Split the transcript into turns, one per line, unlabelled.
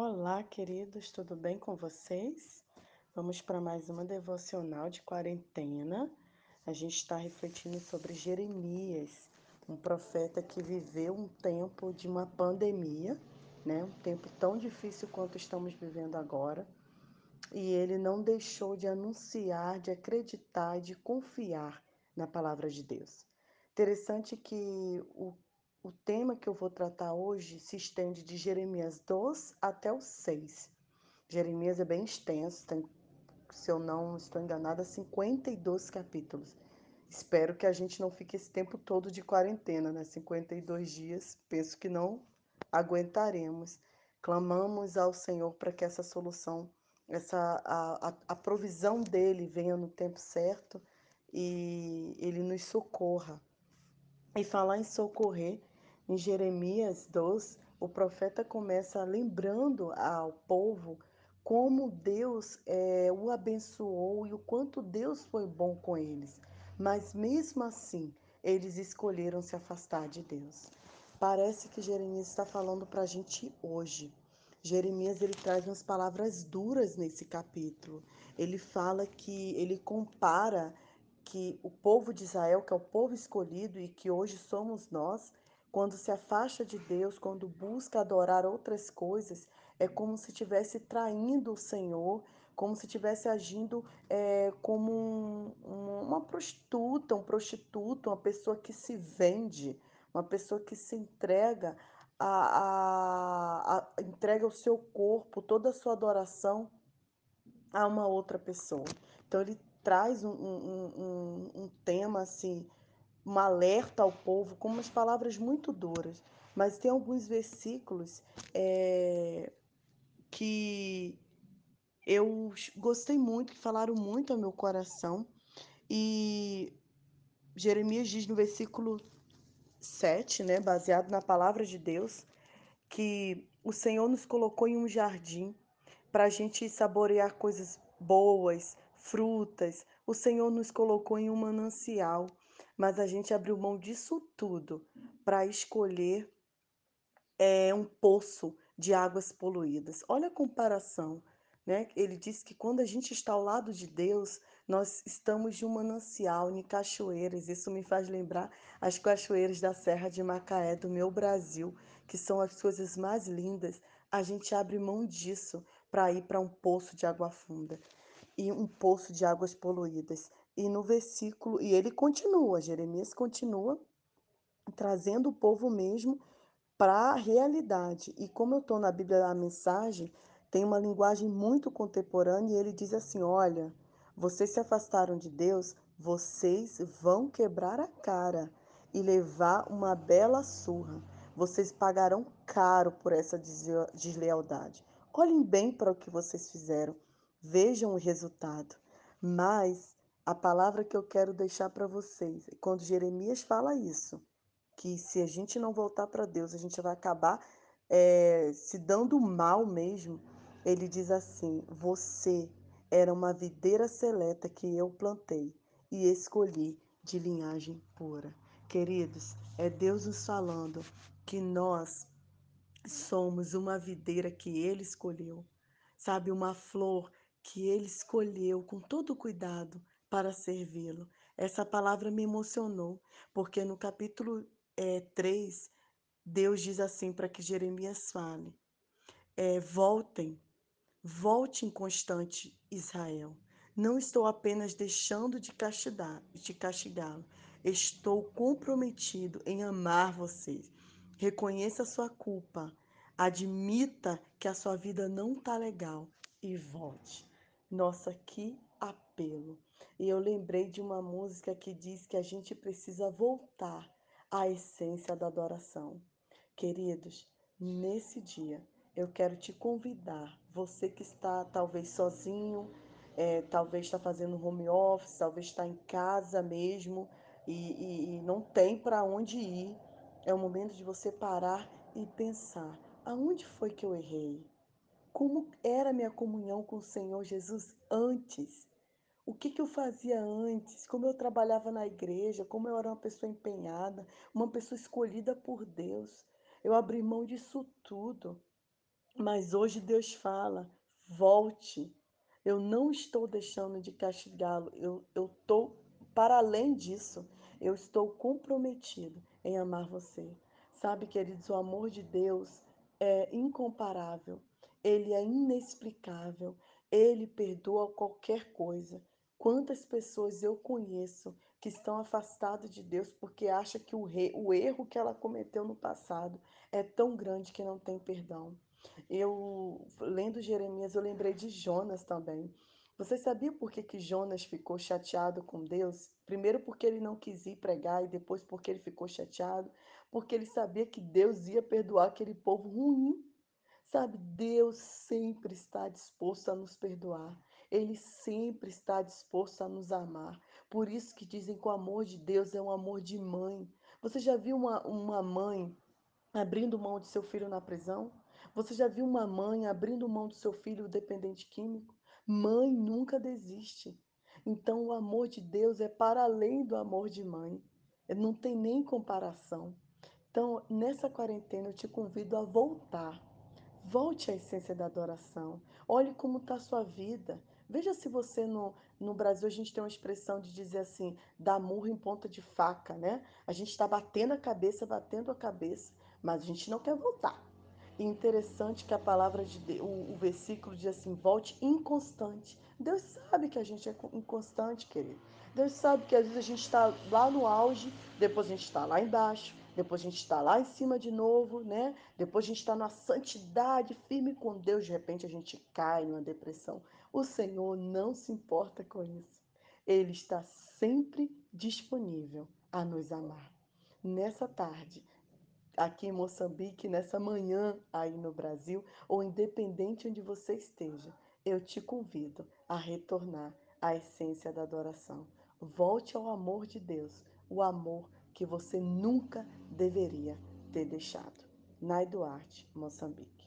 Olá, queridos, tudo bem com vocês? Vamos para mais uma devocional de quarentena. A gente está refletindo sobre Jeremias, um profeta que viveu um tempo de uma pandemia, né? Um tempo tão difícil quanto estamos vivendo agora. E ele não deixou de anunciar, de acreditar, de confiar na palavra de Deus. Interessante que o o tema que eu vou tratar hoje se estende de Jeremias 2 até o 6. Jeremias é bem extenso, tem, se eu não estou enganada, 52 capítulos. Espero que a gente não fique esse tempo todo de quarentena, né? 52 dias, penso que não aguentaremos. Clamamos ao Senhor para que essa solução, essa a, a, a provisão dele venha no tempo certo e ele nos socorra. E falar em socorrer, em Jeremias 2, o profeta começa lembrando ao povo como Deus é, o abençoou e o quanto Deus foi bom com eles. Mas mesmo assim, eles escolheram se afastar de Deus. Parece que Jeremias está falando para a gente hoje. Jeremias ele traz umas palavras duras nesse capítulo. Ele fala que ele compara que o povo de Israel, que é o povo escolhido e que hoje somos nós, quando se afasta de Deus, quando busca adorar outras coisas, é como se estivesse traindo o Senhor, como se estivesse agindo é, como um, um, uma prostituta, um prostituto, uma pessoa que se vende, uma pessoa que se entrega a, a, a entrega o seu corpo, toda a sua adoração a uma outra pessoa. Então ele traz um, um, um, um tema assim um alerta ao povo com umas palavras muito duras, mas tem alguns versículos é, que eu gostei muito, que falaram muito ao meu coração. E Jeremias diz no versículo 7, né, baseado na palavra de Deus, que o Senhor nos colocou em um jardim para a gente saborear coisas boas, frutas. O Senhor nos colocou em um manancial mas a gente abriu mão disso tudo para escolher é, um poço de águas poluídas. Olha a comparação. Né? Ele diz que quando a gente está ao lado de Deus, nós estamos de um manancial, em cachoeiras. Isso me faz lembrar as cachoeiras da Serra de Macaé, do meu Brasil, que são as coisas mais lindas. A gente abre mão disso para ir para um poço de água funda e um poço de águas poluídas. E no versículo, e ele continua, Jeremias continua trazendo o povo mesmo para a realidade. E como eu estou na Bíblia a mensagem, tem uma linguagem muito contemporânea e ele diz assim: olha, vocês se afastaram de Deus, vocês vão quebrar a cara e levar uma bela surra. Vocês pagarão caro por essa deslealdade. Olhem bem para o que vocês fizeram, vejam o resultado. Mas a palavra que eu quero deixar para vocês, quando Jeremias fala isso, que se a gente não voltar para Deus, a gente vai acabar é, se dando mal mesmo. Ele diz assim: Você era uma videira seleta que eu plantei e escolhi de linhagem pura. Queridos, é Deus nos falando que nós somos uma videira que Ele escolheu, sabe, uma flor que Ele escolheu com todo cuidado para servi-lo. Essa palavra me emocionou, porque no capítulo é, 3, Deus diz assim para que Jeremias fale: é, voltem, volte inconstante Israel. Não estou apenas deixando de de castigá-lo. Estou comprometido em amar vocês. Reconheça a sua culpa. Admita que a sua vida não está legal e volte. Nossa, que apelo. E eu lembrei de uma música que diz que a gente precisa voltar à essência da adoração. Queridos, nesse dia eu quero te convidar, você que está talvez sozinho, é, talvez está fazendo home office, talvez está em casa mesmo e, e, e não tem para onde ir. É o momento de você parar e pensar: aonde foi que eu errei? Como era minha comunhão com o Senhor Jesus antes? O que, que eu fazia antes? Como eu trabalhava na igreja? Como eu era uma pessoa empenhada, uma pessoa escolhida por Deus? Eu abri mão disso tudo. Mas hoje Deus fala: volte. Eu não estou deixando de castigá-lo, eu estou para além disso. Eu estou comprometido em amar você. Sabe, queridos, o amor de Deus é incomparável, ele é inexplicável, ele perdoa qualquer coisa. Quantas pessoas eu conheço que estão afastadas de Deus porque acham que o, o erro que ela cometeu no passado é tão grande que não tem perdão. Eu, lendo Jeremias, eu lembrei de Jonas também. Você sabia por que, que Jonas ficou chateado com Deus? Primeiro, porque ele não quis ir pregar, e depois, porque ele ficou chateado, porque ele sabia que Deus ia perdoar aquele povo ruim. Sabe, Deus sempre está disposto a nos perdoar. Ele sempre está disposto a nos amar. Por isso que dizem que o amor de Deus é um amor de mãe. Você já viu uma, uma mãe abrindo mão de seu filho na prisão? Você já viu uma mãe abrindo mão do seu filho dependente químico? Mãe nunca desiste. Então, o amor de Deus é para além do amor de mãe. Não tem nem comparação. Então, nessa quarentena, eu te convido a voltar. Volte à essência da adoração. Olhe como está a sua vida. Veja se você no, no Brasil a gente tem uma expressão de dizer assim, dar murro em ponta de faca, né? A gente está batendo a cabeça, batendo a cabeça, mas a gente não quer voltar. E interessante que a palavra de Deus, o, o versículo diz assim: volte inconstante. Deus sabe que a gente é inconstante, querido. Deus sabe que às vezes a gente está lá no auge, depois a gente está lá embaixo, depois a gente está lá em cima de novo, né? Depois a gente está na santidade, firme com Deus, de repente a gente cai numa depressão. O Senhor não se importa com isso. Ele está sempre disponível a nos amar. Nessa tarde, aqui em Moçambique, nessa manhã aí no Brasil, ou independente onde você esteja, eu te convido a retornar à essência da adoração. Volte ao amor de Deus, o amor que você nunca deveria ter deixado. Nai Duarte, Moçambique.